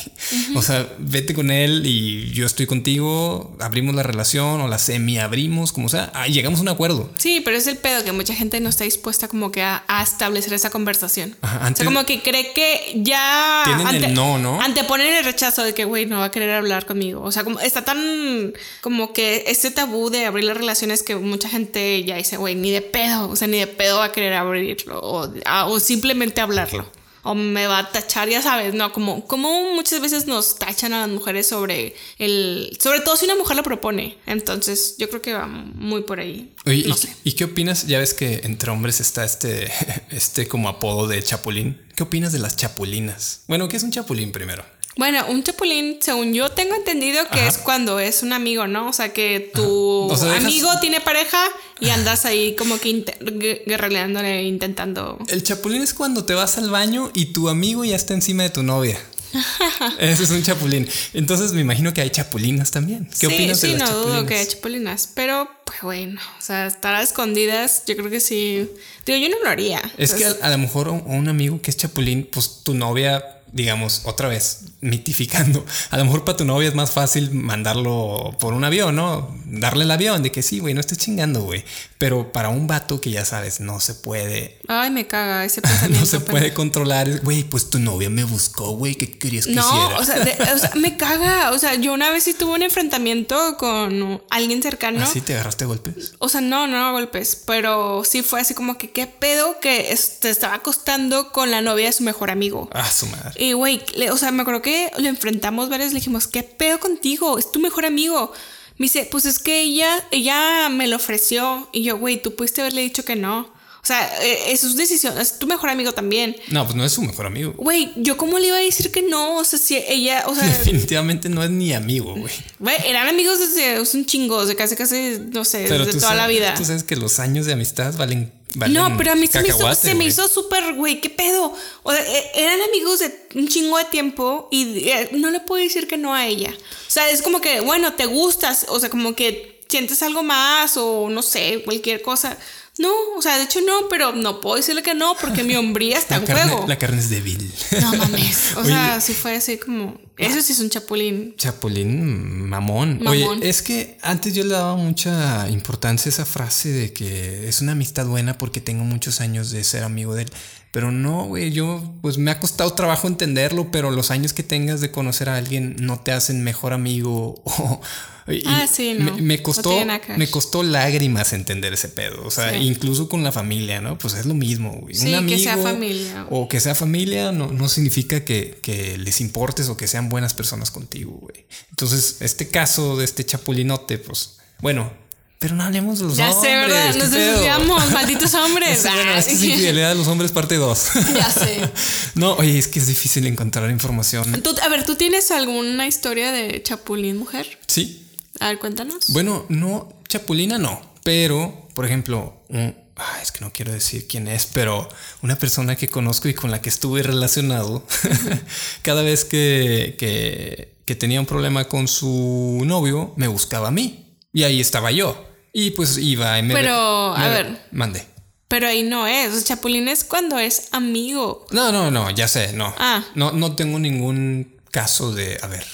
O sea, vete con él y yo estoy contigo, abrimos la relación o la semi abrimos, como sea, ah, llegamos a un acuerdo. Sí, pero es el pedo que mucha gente no está dispuesta como que a, establecer esa conversación. o sea, como que cree que ya... Tienen el no, ¿no? Anteponen el rechazo de que, güey, no va a querer hablar conmigo. O sea, como está tan como que este tabú de abrir las relaciones que mucha gente ya dice, güey, ni de pedo, o sea, ni de pedo va a querer abrirlo o, simplemente hablarlo. O me va a tachar, ya sabes, ¿no? Como, como muchas veces nos tachan a las mujeres sobre el... Sobre todo si una mujer lo propone. Entonces yo creo que va muy por ahí. ¿y, ¿y qué opinas? Ya ves que entre hombres está este, este como apodo de chapulín. ¿Qué opinas de las chapulinas? Bueno, ¿qué es un chapulín primero? Bueno, un chapulín, según yo tengo entendido que es cuando es un amigo, ¿no? O sea, que tu amigo tiene pareja y andas ahí como que guerreleándole, intentando. El chapulín es cuando te vas al baño y tu amigo ya está encima de tu novia. Ese es un chapulín. Entonces me imagino que hay chapulinas también. ¿Qué opinas de las no chapulinas? dudo que hay chapulinas, pero pues bueno, o sea, estar a escondidas, yo creo que sí. Digo, yo no lo haría. Es que a, lo mejor un amigo que es chapulín, pues tu novia digamos, otra vez, mitificando. A lo mejor para tu novia es más fácil mandarlo por un avión, ¿no? Darle el avión de que sí, güey, no estés chingando, güey. Pero para un vato que ya sabes, no se puede. Ay, me caga ese pensamiento. no se puede controlar. Güey, pues tu novia me buscó, güey, ¿qué querías que no, hiciera? O sea, o sea, me caga. O sea, yo una vez sí tuve un enfrentamiento con alguien cercano. ¿Así te agarraste golpes? O sea, no, no golpes. Pero sí fue así como que, ¿qué pedo que te estaba acostando con la novia de su mejor amigo? Ah, su madre. Y, güey, o sea, me acuerdo que lo enfrentamos varias, le dijimos, ¿qué pedo contigo? Es tu mejor amigo. Me dice, pues es que ella, ella me lo ofreció. Y yo, güey, tú pudiste haberle dicho que no. O sea, es su decisión, es tu mejor amigo también. No, pues no es su mejor amigo. Güey, yo cómo le iba a decir que no, o sea, si ella, o sea... Definitivamente no es ni amigo, güey. Güey, eran amigos desde un chingo, de casi, casi, no sé, desde toda la vida. Tú sabes que los años de amistad valen no, pero a mí se me hizo, se me hizo súper, güey, ¿qué pedo? O sea, e, eran amigos de un chingo de tiempo y eh, no le puedo decir que no a ella. O sea, es como que, bueno, te gustas, o sea, como que sientes algo más o no sé, cualquier cosa. No, o sea, de hecho no, pero no puedo decirle que no porque mi hombría está en juego. La carne es débil. No mames. O sea, sí fue así como. Eso sí es un chapulín. Chapulín mamón. mamón. Oye, es que antes yo le daba mucha importancia a esa frase de que es una amistad buena porque tengo muchos años de ser amigo de él. Pero no, güey, yo pues me ha costado trabajo entenderlo, pero los años que tengas de conocer a alguien no te hacen mejor amigo o, ah, sí, no. Me, costó, me costó lágrimas entender ese pedo. O sea, incluso con la familia, ¿no? Pues es lo mismo, güey. Sí, que sea familia. O que sea familia no, no significa que, que, les importes o que sean buenas personas contigo, güey. Entonces, este caso de este chapulinote, pues, bueno, pero no hablemos de los hombres. Ya sé, ¿verdad? Nos desviamos, malditos hombres. bueno, es que es infidelidad de los hombres, parte 2. Ya sé. no, oye, es que es difícil encontrar información. a ver, ¿tú tienes alguna historia de chapulín mujer? Sí. A ver, cuéntanos. Bueno, no, Chapulina no, pero, por ejemplo, es que no quiero decir quién es, pero una persona que conozco y con la que estuve relacionado, cada vez que, que, tenía un problema con su novio, me buscaba a mí. Y ahí estaba yo. Y pues iba y me... Pero, a ver. Mande. Pero ahí no es. Chapulín es cuando es amigo. No, no, no, ya sé, no. Ah. No, no tengo ningún caso de. A ver.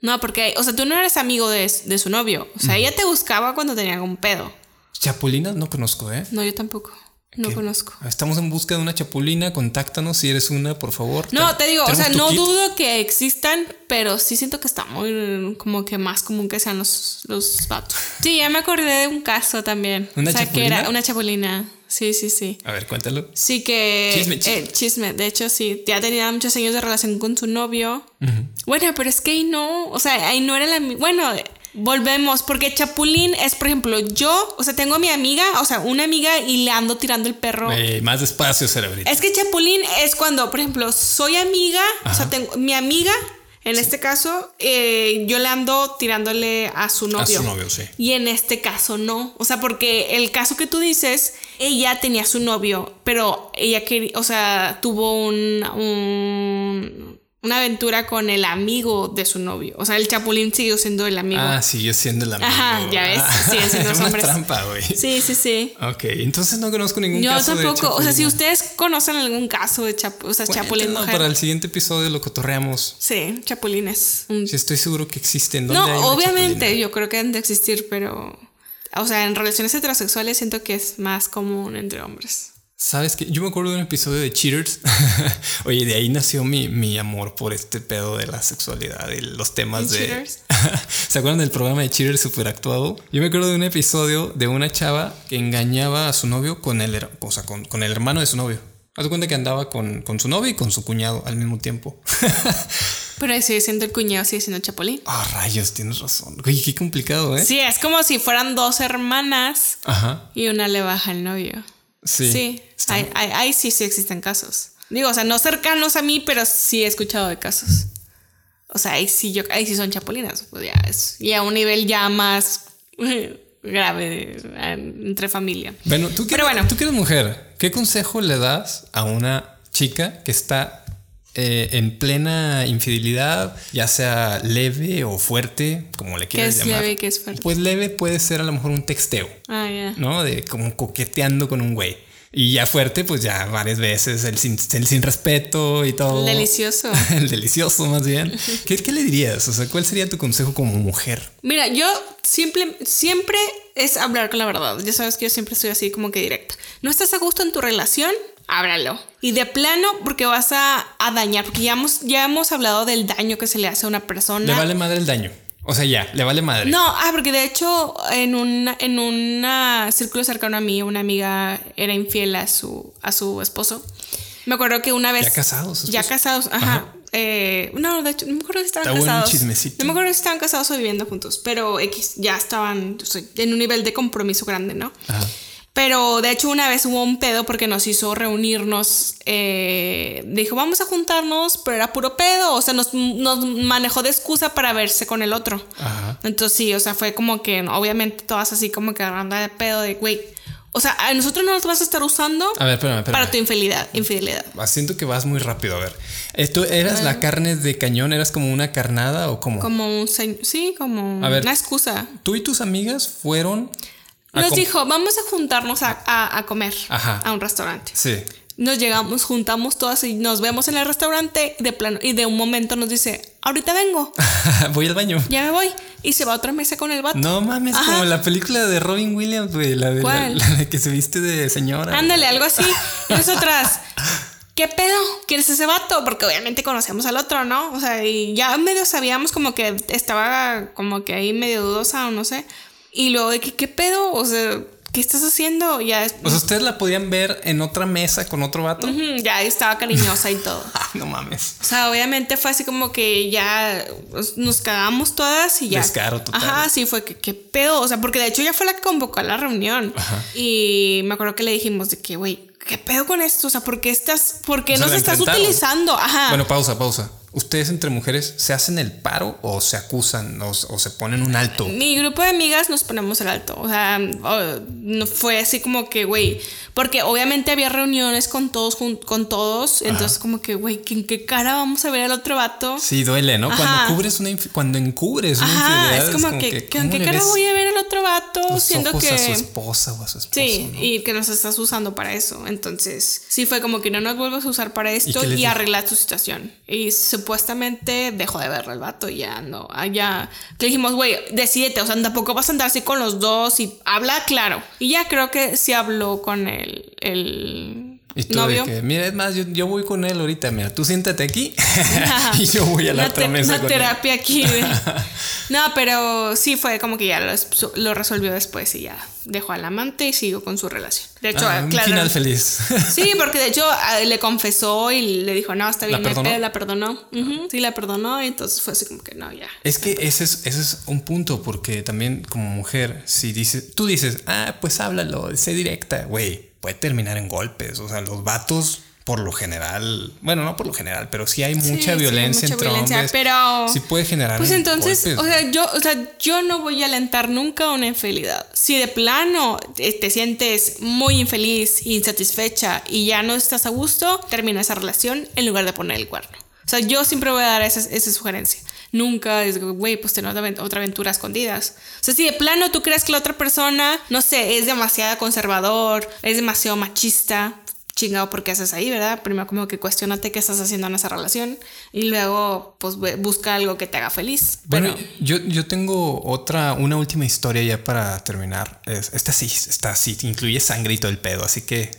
No, porque, o sea, tú no eres amigo de, su novio. O sea, ella te buscaba cuando tenía algún pedo. Chapulina no conozco, ¿eh? No, yo tampoco. No conozco. Estamos en busca de una chapulina. Contáctanos si eres una, por favor. No, te, digo, o sea, no dudo que existan, pero sí siento que está muy como que más común que sean los, los vatos. Sí, ya me acordé de un caso también. ¿Una o sea, que era una chapulina. Sí, sí, sí. A ver, cuéntalo. Sí que... Chisme, chisme. Eh, chisme. De hecho, sí. Ya tenía muchos años de relación con su novio. Bueno, pero es que ahí no... O sea, ahí no era la... Bueno, volvemos. Porque Chapulín es, por ejemplo, yo... O sea, tengo a mi amiga, o sea, una amiga y le ando tirando el perro. más despacio, cerebrito. Es que Chapulín es cuando, por ejemplo, soy amiga. O sea, tengo... Mi amiga en este caso, eh, yo le ando tirándole a su novio. A su novio, sí. Y en este caso no. O sea, porque el caso que tú dices, ella tenía su novio, pero ella quería, o sea, tuvo un, un una aventura con el amigo de su novio. O sea, el Chapulín siguió siendo el amigo. Ah, siguió siendo el amigo. Ajá, ya ves. Sí, siendo los hombres. trampa, güey. Sí, sí, sí. Ok, entonces no conozco ningún caso. Yo tampoco. o sea, si ustedes conocen algún caso de Chap o sea, Chapulín mujer. para el siguiente episodio lo cotorreamos. Sí, Chapulines. Sí, estoy seguro que existen. No, obviamente, yo creo que han de existir, pero. O sea, en relaciones heterosexuales siento que es más común entre hombres. Sabes que yo me acuerdo de un episodio de Cheaters. Oye, de ahí nació mi, mi, amor por este pedo de la sexualidad y los temas de. Cheaters? ¿Se acuerdan del programa de Cheaters super actuado? Yo me acuerdo de un episodio de una chava que engañaba a su novio con el, o sea, con, con el hermano de su novio. Haz cuenta que andaba con, con, su novio y con su cuñado al mismo tiempo. Pero sigue siendo el cuñado, sigue siendo Chapulín. Ah, rayos, tienes razón. Oye, qué complicado, ¿eh? Sí, es como si fueran dos hermanas y una le baja al novio. Sí. Sí, ahí, sí, sí existen casos. Digo, o sea, no cercanos a mí, pero sí he escuchado de casos. O sea, ahí sí, yo, ahí sí son chapulinas. Pues ya es, y a un nivel ya más grave entre familia. Bueno, tú que, bueno. tú que eres mujer, ¿qué consejo le das a una chica que está eh, en plena infidelidad, ya sea leve o fuerte, como le quieras llamar. ¿Qué es leve y qué es fuerte? Pues leve puede ser a lo mejor un texteo. Ah, ya. ¿No? De como coqueteando con un güey. Y ya fuerte, pues ya varias veces, el sin, el sin respeto y todo. Delicioso. el delicioso, más bien. ¿Qué, ¿Qué, le dirías? O sea, ¿cuál sería tu consejo como mujer? Mira, yo siempre, siempre es hablar con la verdad. Ya sabes que yo siempre soy así como que directa. ¿No estás a gusto en tu relación? Ábralo. Y de plano, porque vas a, a dañar, porque ya hemos, ya hemos hablado del daño que se le hace a una persona. Le vale madre el daño. O sea, ya, le vale madre. No, ah, porque de hecho, en un en una círculo cercano a mí, una amiga era infiel a su, a su esposo. Me acuerdo que una vez. Ya casados. Ya casados, ajá. Eh, no, de hecho, no me acuerdo si estaban Está casados. chismecito. No me acuerdo si estaban casados o viviendo juntos, pero X, ya estaban o sea, en un nivel de compromiso grande, ¿no? Ajá. Pero de hecho una vez hubo un pedo porque nos hizo reunirnos, eh, dijo vamos a juntarnos, pero era puro pedo, o sea, nos, nos manejó de excusa para verse con el otro. Ajá. Entonces sí, o sea, fue como que obviamente todas así como que agarrando de pedo de, güey, o sea, a nosotros no nos vas a estar usando A ver, espérame, espérame. para tu infidelidad, infidelidad. Siento que vas muy rápido. A ver, ¿tú eras la carne de cañón? ¿Eras como una carnada o cómo? Como un, sí, como A ver. una excusa. Tú y tus amigas fueron. Nos dijo, vamos a juntarnos a, a- a comer Ajá. a un restaurante. Sí. Nos llegamos, juntamos todas y nos vemos en el restaurante de plano y de un momento nos dice, ahorita vengo, Voy al baño. ya me voy. Y se va a otra mesa con el vato. No mames, Ajá. como la película de Robin Williams, güey. La de la, ¿Cuál? la de que se viste de señora. Ándale, algo así. Y nosotras, ¿qué pedo? ¿Quieres ese vato? Porque obviamente conocemos al otro, ¿no? O sea, y ya medio sabíamos como que estaba como que ahí medio dudosa o no sé. Y luego de que, ¿qué pedo? O sea, ¿qué estás haciendo? Ya, es- O sea, ustedes la podían ver en otra mesa con otro vato. Ya estaba cariñosa y todo. Ah, no mames. O sea, obviamente fue así como que ya nos cagamos todas y ya. Descaro total. Ajá, sí, fue que qué pedo. O sea, porque de hecho ella fue la que convocó a la reunión. Y me acuerdo que le dijimos de que, güey, ¿qué pedo con esto? O sea, ¿por qué estás, por qué O sea, nos estás utilizando? Ajá. Bueno, pausa, pausa. ¿Ustedes entre mujeres se hacen el paro o se acusan o, o se ponen un alto? mi grupo de amigas nos ponemos el alto. O sea, no fue así como que, güey, porque obviamente había reuniones con todos, con todos. Entonces, como que, güey, ¿en qué cara vamos a ver al otro vato? Sí, duele, ¿no? Cuando Ajá. cubres una cuando encubres una Ajá, infidelidad es como, que, que ¿cómo ¿en qué cara voy a ver al otro vato? los Siendo ojos que. a su esposa o a su esposo? Sí, ¿no? y que nos estás usando para eso. Entonces, sí fue como que no nos vuelvas a usar para esto y, dijo? arreglar tu situación. Y supuestamente dejó de verlo el vato y ya no. ah, Ya le dijimos, güey, decídete, o sea, tampoco vas a andar así con los dos y habla claro. Y ya creo que sí habló con el, el Y tú novio. de que, mira, es más, yo, yo voy con él ahorita, mira, tú siéntate aquí y yo voy a la otra te- mesa una con él. terapia aquí. no, pero sí fue como que ya lo, lo resolvió después y ya dejó al amante y siguió con su relación. De hecho, Ah, un claro. final feliz. Sí, porque de hecho a- le confesó y le dijo, no, está bien, ¿La perdonó? pedo", la perdonó. Sí, la perdonó y entonces fue así como que no, ya. Es que ese es, ese es un punto, porque también como mujer, si dices, tú dices, ah, pues háblalo, sé directa, güey, puede terminar en golpes. O sea, los vatos, por lo general, bueno, no por lo general, pero sí hay mucha Sí, sí, violencia mucha entre violencia, hombres. pero sí puede generar Pues entonces, golpes. o sea, yo, o sea, yo no voy a alentar nunca una infidelidad. Si de plano eh, te sientes muy infeliz, insatisfecha y ya no estás a gusto, termina esa relación en lugar de poner el cuerno. O sea, yo siempre voy a dar esa, esa sugerencia. Nunca es, güey, pues tener otra, aven- otra aventura escondidas. O sea, si de plano tú crees que la otra persona, no sé, es demasiado conservador, es demasiado machista, chingado, ¿por qué haces ahí, verdad? Primero como que cuestionate qué estás haciendo en esa relación y luego pues bu- busca algo que te haga feliz. Bueno, Pero yo, yo tengo otra, una última historia ya para terminar. Es- esta sí, esta sí, incluye sangre y todo el pedo, así que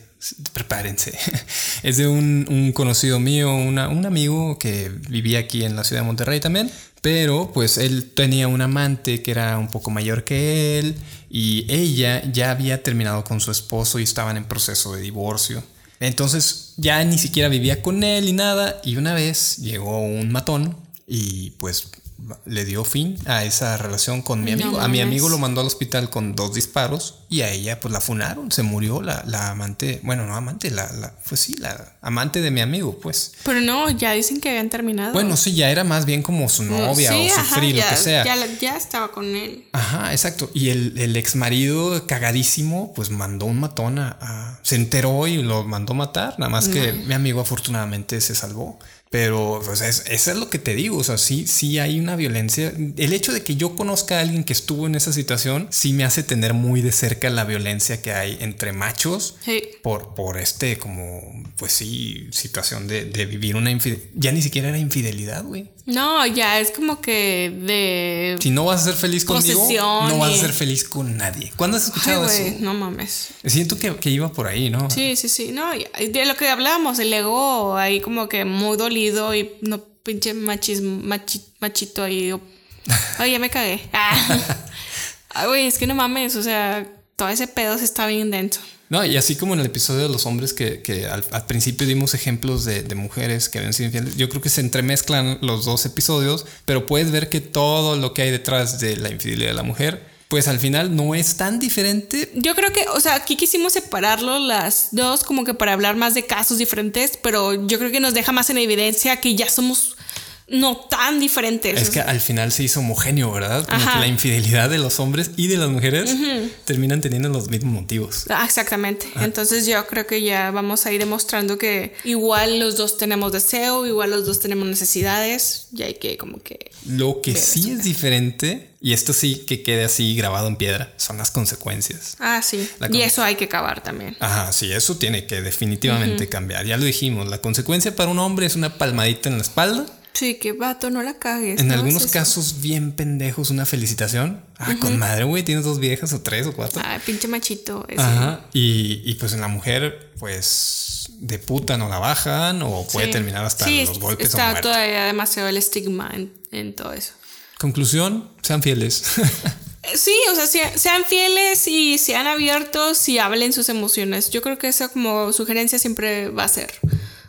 prepárense. Es de un, un conocido mío, una- un amigo que vivía aquí en la ciudad de Monterrey también, pero pues él tenía un amante que era un poco mayor que él y ella ya había terminado con su esposo y estaban en proceso de divorcio. Entonces ya ni siquiera vivía con él ni nada y una vez llegó un matón y pues le dio fin a esa relación con mi No amigo. a mi amigo lo mandó al hospital con dos disparos y a ella pues la funaron, se murió la, la amante, bueno, no amante, la, la, pues sí, la amante de mi amigo, pues. Pero no, ya dicen que habían terminado. Bueno, sí, ya era más bien como su novia Sí, o su ajá, lo que sea. Ya, ya estaba con él. Ajá, exacto. Y el, el ex marido cagadísimo, pues mandó un matón a, a- Se enteró y lo mandó matar. Nada más que mi amigo afortunadamente se salvó. Pero pues, es, eso es lo que te digo, o sea, sí, sí hay una violencia. El hecho de que yo conozca a alguien que estuvo en esa situación, sí me hace tener muy de cerca la violencia que hay entre machos por, por este como, pues sí, situación de, de vivir una infidelidad. Ya ni siquiera era infidelidad, güey. No, ya es como que de. Si no vas a ser feliz conmigo, no vas a ser feliz con nadie. ¿Cuándo has escuchado eso? No mames. Siento que, que, iba por ahí, ¿no? Sí, sí, sí. No, de lo que hablábamos, el ego ahí como que muy dolido y no pinche machismo, machito ahí. Ay, ya me cagué. Ay, güey, es que no mames, o sea, todo ese pedo se está bien denso. No, y así como en el episodio de los hombres que, al, principio dimos ejemplos de, mujeres que ven sido infieles, yo creo que se entremezclan los dos episodios, pero puedes ver que todo lo que hay detrás de la infidelidad de la mujer pues al final no es tan diferente. Yo creo que, o sea, aquí quisimos separarlo las dos como que para hablar más de casos diferentes, pero yo creo que nos deja más en evidencia que ya somos no tan diferentes. Es que al final se hizo homogéneo, ¿verdad? Como que la infidelidad de los hombres y de las mujeres terminan teniendo los mismos motivos. Ah, exactamente. Ah. Entonces yo creo que ya vamos a ir demostrando que igual los dos tenemos deseo, igual los dos tenemos necesidades, y hay que como que... Lo que sí es diferente, y esto sí que quede así grabado en piedra, son las consecuencias. Ah, sí. y eso hay que acabar también. Ajá, sí, eso tiene que definitivamente cambiar. Ya lo dijimos, la consecuencia para un hombre es una palmadita en la espalda Sí, que vato, no la cagues. En algunos casos bien pendejos, una felicitación. Ah, con madre, güey, tienes dos viejas o tres o cuatro. Ah, pinche machito. Ajá. Y, pues en la mujer, pues de puta no la bajan o puede terminar hasta los golpes está o todavía demasiado el estigma en, todo eso. Conclusión, sean fieles. Eh, sí, o sea, sean fieles y sean abiertos y hablen sus emociones. Yo creo que esa como sugerencia siempre va a ser.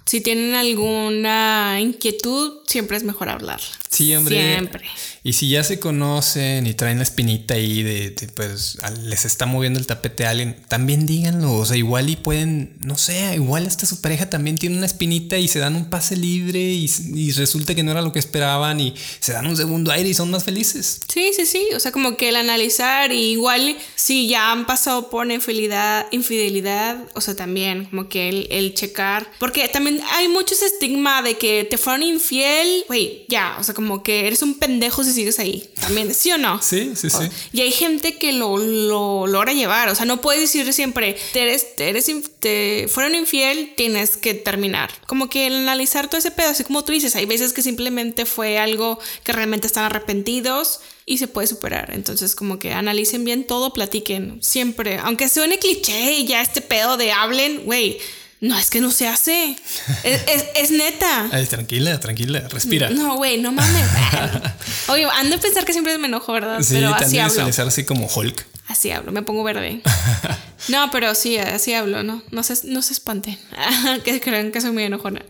Si tienen alguna inquietud, siempre es mejor hablar. Siempre. Siempre. Y si ya se conocen y traen la espinita ahí de, pues les está moviendo el tapete a alguien, también díganlo. O sea, igual y pueden, no sé, igual hasta su pareja también tiene una espinita y se dan un pase libre y, resulta que no era lo que esperaban y se dan un segundo aire y son más felices. Sí, sí, sí. O sea, como que el analizar y igual si ya han pasado por infidelidad, infidelidad, o sea, también como que el, el checar. Porque también hay mucho estigma de que te fueron infiel, güey, ya, o sea, como que eres un pendejo si sigues ahí. También, ¿sí o no? Sí, sí, sí. Y hay gente que lo, lo logra llevar. O sea, no puedes decir siempre, te eres, te eres, te fueron infiel, tienes que terminar. Como que el analizar todo ese pedo, así como tú dices, hay veces que simplemente fue algo que realmente están arrepentidos y se puede superar. Entonces, como que analicen bien todo, platiquen siempre. Aunque suene cliché y ya este pedo de hablen, güey no, es que no se hace. Es, neta. tranquila, tranquila, respira. No, güey, no mames. Oye, ando a pensar que siempre me enojo, ¿verdad? Sí, pero así hablo. así como Hulk. Así hablo, me pongo verde. no, pero sí, así hablo, ¿no? No se, no se espanten. que crean que soy muy enojona.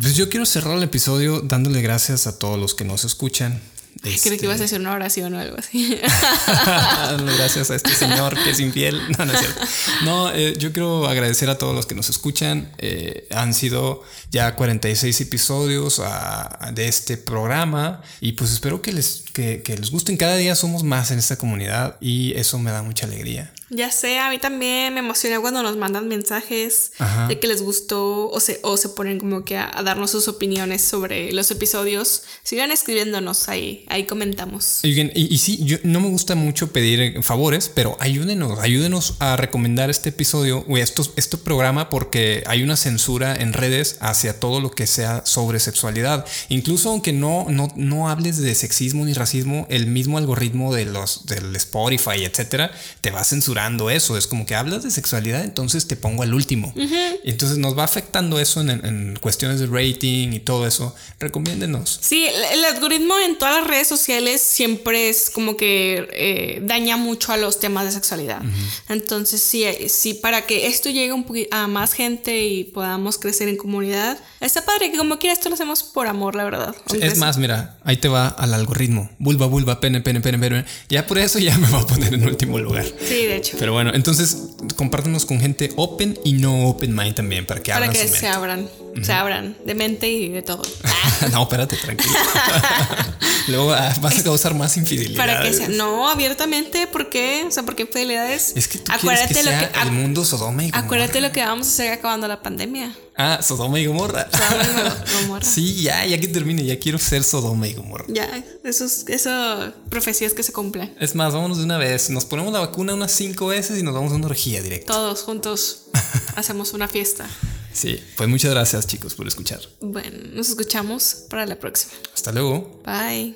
pues yo quiero cerrar el episodio dándole gracias a todos los que nos escuchan este... Creí que ibas a hacer una oración o algo así. Gracias a este señor que es infiel. No, no es cierto. No, eh, yo quiero agradecer a todos los que nos escuchan. Eh, han sido ya 46 episodios ah, de este programa y pues espero que les, que, que les gusten. Cada día somos más en esta comunidad y eso me da mucha alegría. Ya sé, a mí también me emociona cuando nos mandan mensajes de que les gustó o se, o se ponen como que a, darnos sus opiniones sobre los episodios. Sigan escribiéndonos ahí, ahí comentamos. Y, y, sí, yo no me gusta mucho pedir favores, pero ayúdenos, ayúdenos a recomendar este episodio o esto, este programa porque hay una censura en redes hacia todo lo que sea sobre sexualidad. Incluso aunque no, no, no hables de sexismo ni racismo, el mismo algoritmo de los, del Spotify, etcétera, te va a censurar eso. Es como que hablas de sexualidad, entonces te pongo al último. y entonces nos va afectando eso en, cuestiones de rating y todo eso. Recomiéndenos. Sí, el, algoritmo en todas las redes sociales siempre es como que eh, daña mucho a los temas de sexualidad. Entonces, sí, sí, para que esto llegue un a más gente y podamos crecer en comunidad, está padre que como quiera esto lo hacemos por amor, la verdad. es más, mira, ahí te va al algoritmo. Vulva, vulva, pene, pene, pene, pene. Ya por eso ya me va a poner en último lugar. Sí, de hecho. Pero bueno, entonces compártanos con gente open y no open mind también para que Para que se abran, se abran de mente y de todo. no, espérate, tranquilo. Luego vas a causar más infidelidad. Para que sea, no, abiertamente, ¿por qué? O sea, ¿por qué infidelidades? Es que tú acuérdate que lo que el mundo Sodoma y Acuérdate lo que vamos a hacer acabando la pandemia. Ah, Sodoma y Gomorra. Sodoma y Gomorra. Sí, ya, ya que termine, ya quiero ser Sodoma y Gomorra. Ya, eso, es- eso, profecías que se cumplen. Es más, vámonos de una vez. Nos ponemos la vacuna unas cinco veces y nos vamos a una orgía directa. Todos juntos hacemos una fiesta. Sí, pues muchas gracias chicos por escuchar. Bueno, nos escuchamos para la próxima. Hasta luego. Bye.